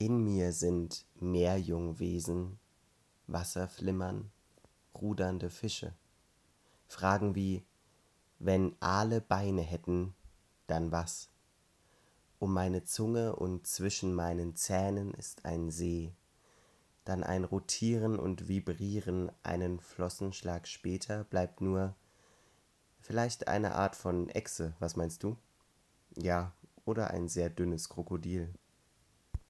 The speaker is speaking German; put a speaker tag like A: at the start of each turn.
A: In mir sind Meerjungwesen, Wasserflimmern, rudernde Fische. Fragen wie, wenn Aale Beine hätten, dann was? Um meine Zunge und zwischen meinen Zähnen ist ein See, dann ein Rotieren und Vibrieren, einen Flossenschlag später bleibt nur vielleicht eine Art von Echse, was meinst du? Ja, oder ein sehr dünnes Krokodil.